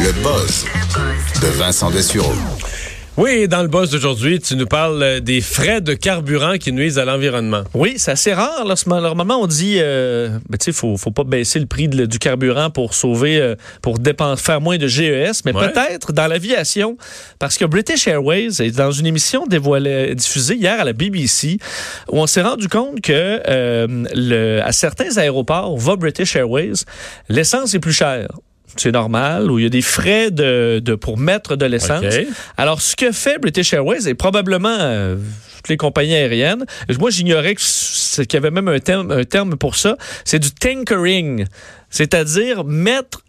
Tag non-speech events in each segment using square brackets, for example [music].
Le buzz de Vincent Dessureau. Oui, dans le boss d'aujourd'hui, tu nous parles euh, des frais de carburant qui nuisent à l'environnement. Oui, c'est assez rare. Là. Normalement, on dit, euh, ben, tu sais, faut, faut pas baisser le prix de- du carburant pour sauver, euh, pour faire moins de GES, mais Ouais. peut-être dans l'aviation, parce que British Airways est dans une émission dévoilée, diffusée hier à la BBC, où on s'est rendu compte que euh, le, à certains aéroports, où va British Airways, l'essence est plus chère. C'est normal, où il y a des frais de, de pour mettre de l'essence. Alors, ce que fait British Airways et probablement euh, toutes les compagnies aériennes, moi j'ignorais qu'il y avait même un terme, un terme pour ça, c'est du tankering, c'est-à-dire mettre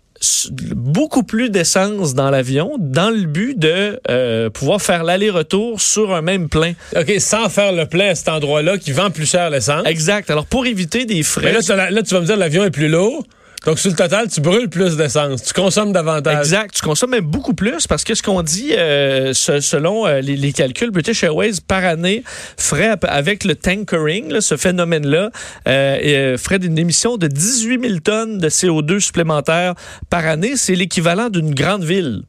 beaucoup plus d'essence dans l'avion dans le but de euh, pouvoir faire l'aller-retour sur un même plein. OK, sans faire le plein à cet endroit-là qui vend plus cher l'essence. Exact. Alors, pour éviter des Mais frais... là, t'as la- là, tu vas me dire l'avion est plus lourd. Donc, sur le total, tu brûles plus d'essence. Tu consommes davantage. Exact. Tu consommes même beaucoup plus parce que ce qu'on dit, euh, ce- selon euh, les, les calculs, British Airways par année ferait avec le tankering, là, ce phénomène-là, euh, euh, ferait une émission de 18 000 tonnes de CO2 supplémentaires par année. C'est l'équivalent d'une grande ville.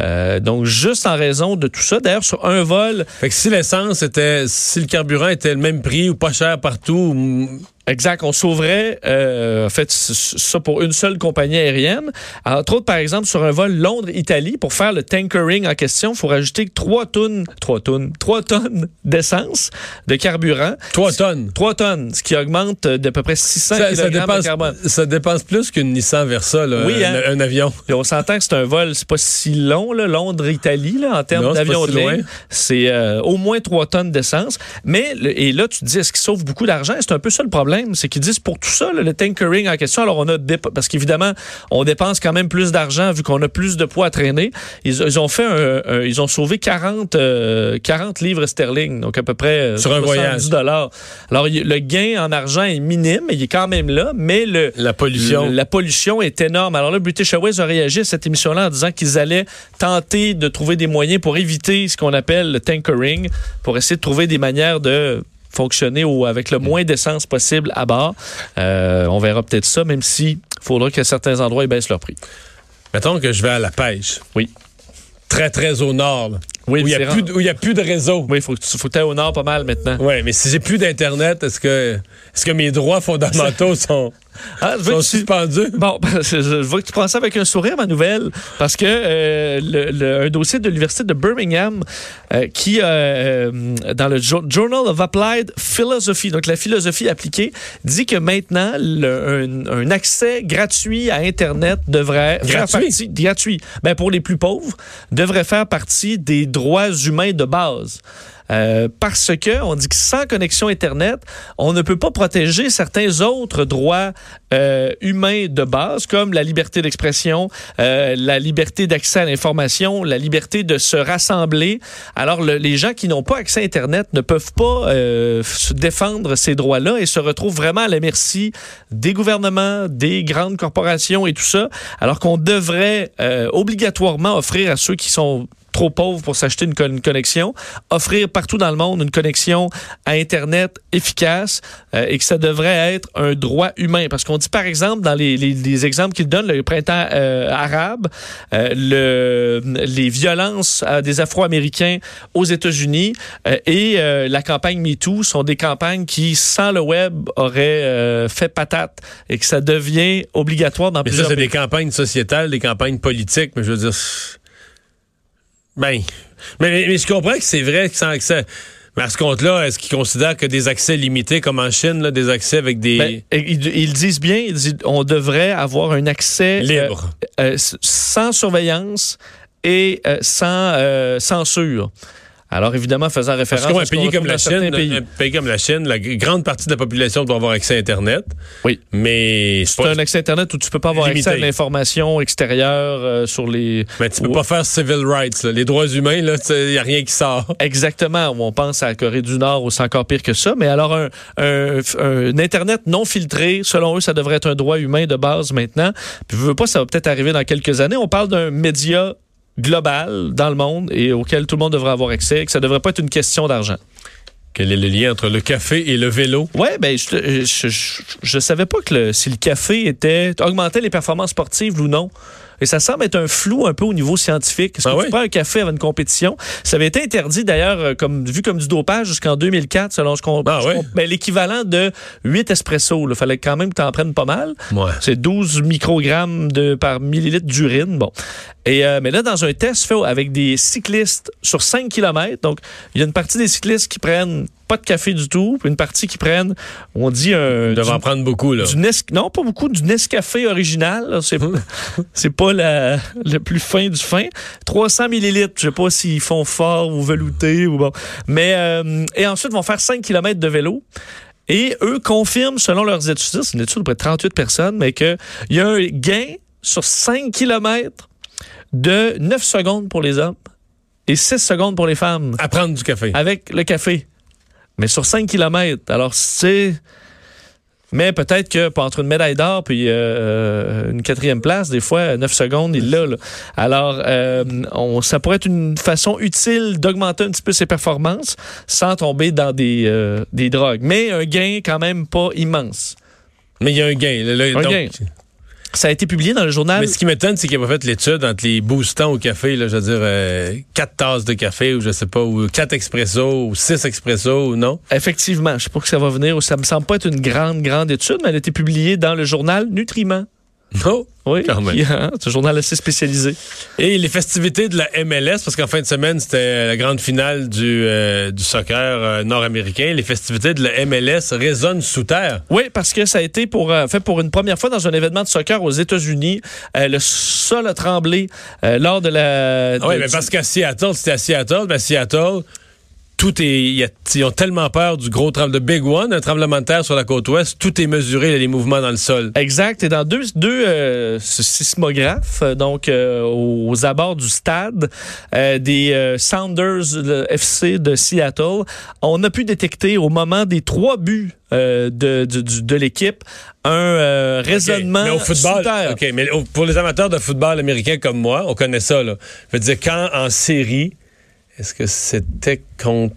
Euh, donc, juste en raison de tout ça. D'ailleurs, sur un vol, Fait que si l'essence était, si le carburant était le même prix ou pas cher partout, Exact, on sauverait euh, en fait ça pour une seule compagnie aérienne. Entre autres, par exemple, sur un vol Londres-Italie, pour faire le tankering en question, il faut rajouter 3 tonnes, 3 tonnes, 3 tonnes d'essence, de carburant. 3 tonnes. 3 tonnes, ce qui augmente d'à peu près 600 Ça, ça de dépense, carbone. ça dépense plus qu'une Nissan Versa, là, Oui, hein? un avion. Et on s'entend que c'est un vol, c'est pas si long, Londres-Italie, là, en termes d'avion de si loin. ligne. C'est euh, au moins 3 tonnes d'essence. Mais, et là, tu te dis, est-ce qu'ils sauvent beaucoup d'argent? C'est un peu ça le problème. C'est qu'ils disent pour tout ça, là, le tankering en question, alors on a, dép- parce qu'évidemment, on dépense quand même plus d'argent vu qu'on a plus de poids à traîner. Ils, ils ont fait un, un- ils ont sauvé 40, euh, 40 livres sterling, donc à peu près euh, Sur un 70 voyage. dollars. Alors, le gain en argent est minime, mais il est quand même là, mais le, La pollution. la pollution est énorme. Alors là, British Airways a réagi à cette émission-là en disant qu'ils allaient tenter de trouver des moyens pour éviter ce qu'on appelle le tankering, pour essayer de trouver des manières de fonctionner au- avec le moins d'essence possible à bord. Euh, on verra peut-être ça, même si faudra qu'à certains endroits, ils baissent leur prix. Mettons que je vais à la pêche. Oui. Très, très au nord. là, Oui, où il n'y a, a plus de réseau. Oui, il faut que tu faut que t'ailles au nord pas mal maintenant. Oui, mais si j'ai plus d'Internet, est-ce que, est-ce que mes droits fondamentaux [laughs] sont, Ah, sont tu- suspendus? Bon, [laughs] je vois que tu prends ça avec un sourire, ma nouvelle, parce que euh, le, le- un dossier de l'Université de Birmingham euh, qui, euh, dans le Jo- Journal of Applied Philosophy, donc la philosophie appliquée, dit que maintenant, le- un, un accès gratuit à Internet devrait faire partie... Gratuit. Ben, pour les plus pauvres, devrait faire partie des droits humains de base. Euh, parce que on dit que sans connexion Internet, on ne peut pas protéger certains autres droits euh, humains de base, comme la liberté d'expression, euh, la liberté d'accès à l'information, la liberté de se rassembler. Alors, le- les gens qui n'ont pas accès à Internet ne peuvent pas se défendre ces droits-là et se retrouvent vraiment à la merci des gouvernements, des grandes corporations et tout ça, alors qu'on devrait obligatoirement offrir à ceux qui sont trop pauvres pour s'acheter une, con- une connexion, offrir partout dans le monde une connexion à Internet efficace euh, et que ça devrait être un droit humain. Parce qu'on dit, par exemple, dans les, les- les exemples qu'il donne, le printemps euh, arabe, euh, le, les violences à des Afro-Américains aux États-Unis euh, et euh, la campagne MeToo sont des campagnes qui, sans le web, auraient euh, fait patate et que ça devient obligatoire dans Mais ça, plusieurs c'est pays. des campagnes sociétales, des campagnes politiques, mais je veux dire. Ben. Mais, mais- mais je comprends que c'est vrai que sans accès. Mais à ce compte-là, est-ce qu'ils considèrent que des accès limités, comme en Chine, là, des accès avec des. Ben, ils, ils disent bien, ils disent, on devrait avoir un accès euh, libres? euh, sans surveillance et euh, sans censure. Alors, évidemment, faisant référence Parce à qu'on pays comme la Chine, pays. un pays comme la Chine, la grande partie de la population doit avoir accès à Internet. Oui. Mais C'est un accès Internet où tu peux pas avoir Limité. accès à l'information extérieure euh, sur les... Mais tu peux pas faire civil rights, là. les droits humains, il n'y a rien qui sort. Exactement. On pense à la Corée du Nord où c'est encore pire que ça. Mais alors, un, un- un Internet non filtré, selon eux, ça devrait être un droit humain de base maintenant. Puis, je veux pas, ça va peut-être arriver dans quelques années. On parle d'un média global dans le monde et auquel tout le monde devrait avoir accès et que ça devrait pas être une question d'argent. Quel est le lien entre le café et le vélo? Ouais, ben je, je, je, je savais pas que le- si le café était augmentait les performances sportives ou non. Et ça semble être un flou un peu au niveau scientifique. Est-ce Ah que oui? tu prends un café avant une compétition? Ça avait été interdit d'ailleurs, euh, comme vu comme du dopage jusqu'en 2004, selon ce qu'on. Ah oui? ben, l'équivalent de 8 espressos. Il fallait quand même que tu en prennes pas mal. Ouais. C'est 12 microgrammes de, par millilitre d'urine. Bon. Et, euh, mais là, dans un test fait avec des cyclistes sur 5 km, donc il y a une partie des cyclistes qui prennent pas de café du tout, puis une partie qui prennent, on dit un. Ils doivent en prendre beaucoup, là. du Nes- non, pas beaucoup, du Nescafé original. C'est, [laughs] c'est pas la- le plus fin du fin. 300 millilitres. Je sais pas s'ils font fort ou velouté ou bon. Mais, euh, et ensuite, ils vont faire 5 km de vélo. Et eux confirment, selon leurs études, c'est une étude de près de 38 personnes, mais qu'il y a un gain sur 5 km de 9 secondes pour les hommes et 6 secondes pour les femmes À prendre du café. avec le café. Mais sur 5 km. Alors, c'est. Mais peut-être que entre une médaille d'or puis euh, une quatrième place, des fois, 9 secondes, il l'a. là. Alors, euh, on, ça pourrait être une façon utile d'augmenter un petit peu ses performances sans tomber dans des, euh, des drogues. Mais un gain quand même pas immense. Mais il y a un gain. là, là, Un donc- gain. Ça a été publié dans le journal. Mais ce qui m'étonne, c'est qu'il n'a pas fait l'étude entre les boostants au café, là, je veux dire, euh, quatre tasses de café, ou je sais pas, ou quatre expressos, ou six expressos, ou non? Effectivement, je sais pas que ça va venir. Ça me semble pas être une grande, grande étude, mais elle a été publiée dans le journal Nutriments. Non. [laughs] Oui, Quand même. hein, [laughs] c'est un journal assez spécialisé. Et les festivités de la MLS, parce qu'en fin de semaine, c'était la grande finale du, euh, du soccer euh, nord-américain. Les festivités de la MLS résonnent sous terre. Oui, parce que ça a été pour, euh, fait pour une première fois dans un événement de soccer aux États-Unis. Le sol a tremblé lors de la. Ah oui, mais parce qu'à Seattle, c'était à Seattle, mais à Seattle, tout est. il y a- ils ont tellement peur du gros tremblement de Big One, un tremblement de terre sur la côte ouest, tout est mesuré, les mouvements dans le sol. Exact. Et dans deux, deux euh, sismographes, euh, donc euh, aux abords du stade euh, des Sounders le FC de Seattle, on a pu détecter au moment des trois buts de, de l'équipe un euh, raisonnement Mais au football, sous terre. OK, mais pour les amateurs de football américain comme moi, on connaît ça. Là. Je veux dire, quand en série, est-ce que c'était contre,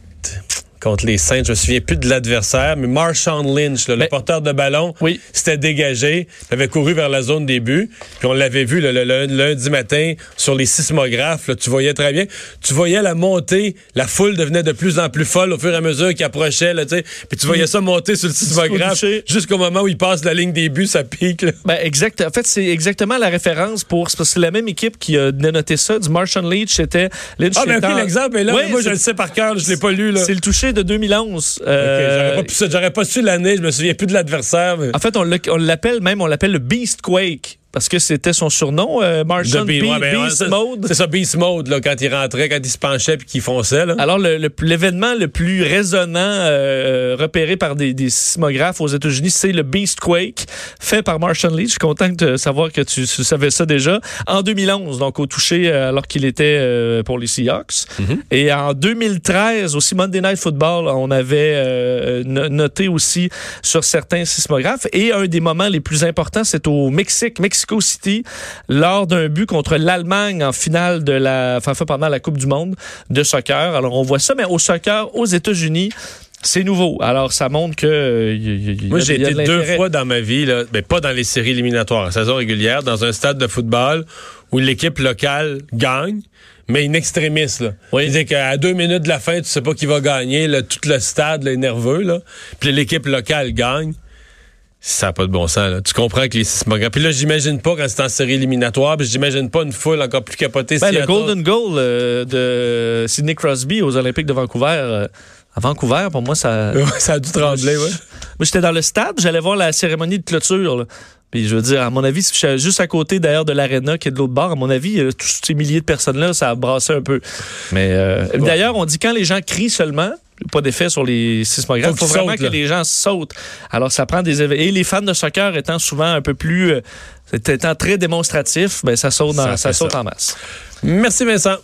contre les Saints? Je me souviens plus de l'adversaire, mais Marshawn Lynch, là, le Mais- porteur de ballon, Oui. s'était dégagé, il avait couru vers la zone des buts, puis on l'avait vu le, le- le- lundi matin sur les sismographes, là, tu voyais très bien. Tu voyais la montée, la foule devenait de plus en plus folle au fur et à mesure qu'il approchait, là, puis tu voyais ça monter sur le sismographe jusqu'au moment où il passe la ligne des buts, ça pique. là. Ben, exact. En fait, c'est exactement la référence pour. c'est parce que c'est la même équipe qui a noté ça. Du Martian Leach, c'était. Lynch Ah, mais était OK, en- l'exemple est là, Oui, mais moi, je le sais par cœur, je l'ai pas lu, là. C'est le toucher de 2011. Ok, Euh, j'aurais, pas, su l'année, je me souviens plus de l'adversaire. mais- En fait, on l'appelle même, on l'appelle le Beast Quake. Parce que c'était son surnom, euh, Martian Be- ouais, ben, ouais, Beast Mode. C'est ça, Beast Mode, là, quand il rentrait, quand il se penchait puis qu'il fonçait. Là. Alors, le- le- l'événement le, plus résonnant euh, repéré par des, des sismographes aux États-Unis, c'est le Beast Quake, fait par Martian Lee. Je suis content de savoir que tu, tu savais ça déjà. En 2011, donc au toucher, euh, alors qu'il était euh, pour les Seahawks. Et en 2013, aussi Monday Night Football, on avait no- noté aussi sur certains sismographes. Et un des moments les plus importants, c'est au Mexique, Mexico City, lors d'un but contre l'Allemagne en finale de la, enfin, pendant la Coupe du Monde de soccer. Alors, on voit ça, mais au soccer aux États-Unis, c'est nouveau. Alors, ça montre que. euh, y- y- y- Moi, j'ai été de deux fois dans ma vie, là, mais pas dans les séries éliminatoires, en saison régulière, dans un stade de football où l'équipe locale gagne, mais in extremis. Là. Oui. C'est-à-dire qu'à deux minutes de la fin, tu sais pas qui va gagner, là, tout le stade là, est nerveux, là. puis l'équipe locale gagne. Ça n'a pas de bon sens. Là. Tu comprends que les sismographes. Puis là, j'imagine pas quand c'est en série éliminatoire, puis j'imagine pas une foule encore plus capotée. Ben, le. Golden Goal euh, de Sidney Crosby aux Olympiques de Vancouver. euh, à Vancouver, pour moi, ça. [laughs] Ça a dû trembler, ouais. Moi, j'étais dans le stade, j'allais voir la cérémonie de clôture. là. Puis je veux dire, à mon avis, si je suis juste à côté d'ailleurs de l'aréna qui est de l'autre bord, à mon avis, euh, tous ces milliers de personnes-là, ça a brassé un peu. Mais euh, d'ailleurs, on dit quand les gens crient seulement, pas d'effet sur les sismographes. Il faut, vraiment que les gens sautent. Alors, ça prend des Et les fans de soccer étant souvent un peu plus... euh, étant très démonstratifs, ben, ça saute, dans- Ça saute ça. en masse. Merci Vincent.